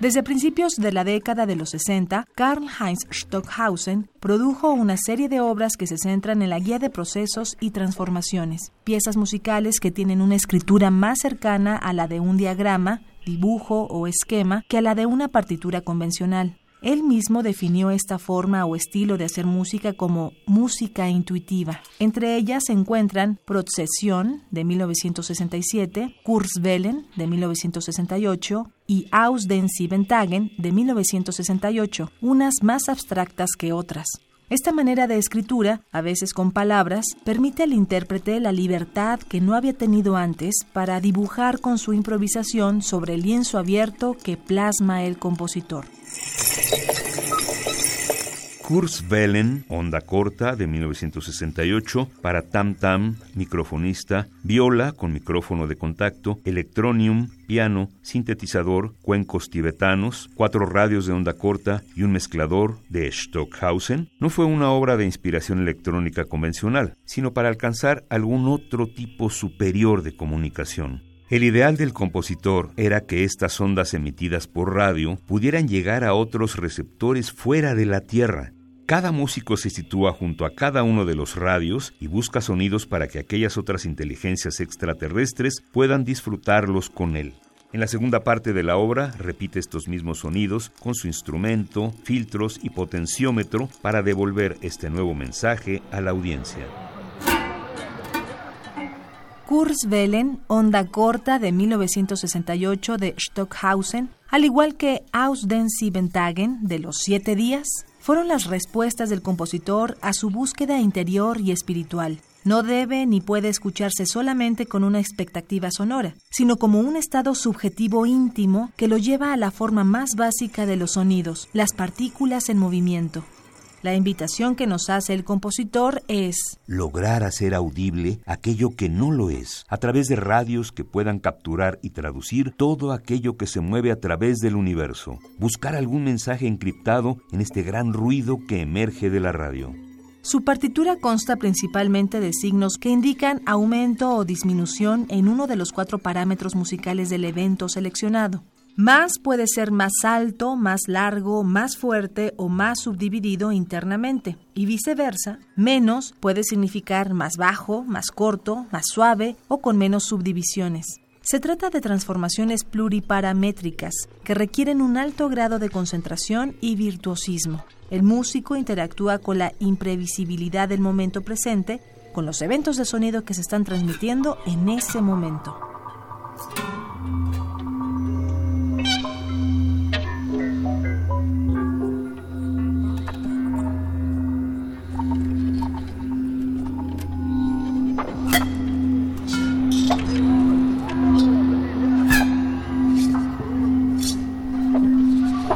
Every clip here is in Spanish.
Desde principios de la década de los 60, Karl Heinz Stockhausen produjo una serie de obras que se centran en la guía de procesos y transformaciones, piezas musicales que tienen una escritura más cercana a la de un diagrama, dibujo o esquema que a la de una partitura convencional. Él mismo definió esta forma o estilo de hacer música como música intuitiva. Entre ellas se encuentran Procesión de 1967, Kurzwellen de 1968 y Aus den Sieben Tagen de 1968, unas más abstractas que otras. Esta manera de escritura, a veces con palabras, permite al intérprete la libertad que no había tenido antes para dibujar con su improvisación sobre el lienzo abierto que plasma el compositor. Kurzwellen, onda corta de 1968, para Tam Tam, microfonista, viola con micrófono de contacto, electronium, piano, sintetizador, cuencos tibetanos, cuatro radios de onda corta y un mezclador de Stockhausen, no fue una obra de inspiración electrónica convencional, sino para alcanzar algún otro tipo superior de comunicación. El ideal del compositor era que estas ondas emitidas por radio pudieran llegar a otros receptores fuera de la Tierra. Cada músico se sitúa junto a cada uno de los radios y busca sonidos para que aquellas otras inteligencias extraterrestres puedan disfrutarlos con él. En la segunda parte de la obra repite estos mismos sonidos con su instrumento, filtros y potenciómetro para devolver este nuevo mensaje a la audiencia. Kurzwellen, onda corta de 1968 de Stockhausen, al igual que Aus den Sieben Tagen de los siete días, fueron las respuestas del compositor a su búsqueda interior y espiritual. No debe ni puede escucharse solamente con una expectativa sonora, sino como un estado subjetivo íntimo que lo lleva a la forma más básica de los sonidos, las partículas en movimiento. La invitación que nos hace el compositor es lograr hacer audible aquello que no lo es, a través de radios que puedan capturar y traducir todo aquello que se mueve a través del universo, buscar algún mensaje encriptado en este gran ruido que emerge de la radio. Su partitura consta principalmente de signos que indican aumento o disminución en uno de los cuatro parámetros musicales del evento seleccionado. Más puede ser más alto, más largo, más fuerte o más subdividido internamente. Y viceversa, menos puede significar más bajo, más corto, más suave o con menos subdivisiones. Se trata de transformaciones pluriparamétricas que requieren un alto grado de concentración y virtuosismo. El músico interactúa con la imprevisibilidad del momento presente, con los eventos de sonido que se están transmitiendo en ese momento.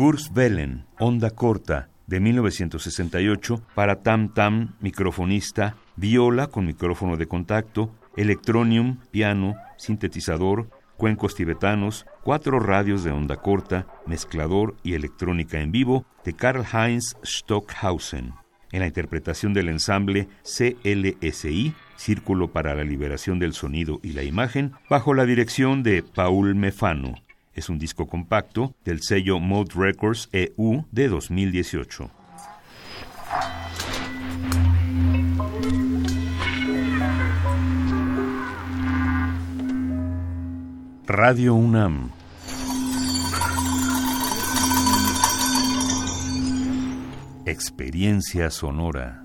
Kurzwellen, onda corta, de 1968, para Tam Tam, microfonista, viola con micrófono de contacto, electronium, piano, sintetizador, cuencos tibetanos, cuatro radios de onda corta, mezclador y electrónica en vivo de Karl Heinz Stockhausen. En la interpretación del ensamble CLSI, Círculo para la Liberación del Sonido y la Imagen, bajo la dirección de Paul Mefano. Es un disco compacto del sello Mode Records EU de 2018. Radio UNAM Experiencia Sonora.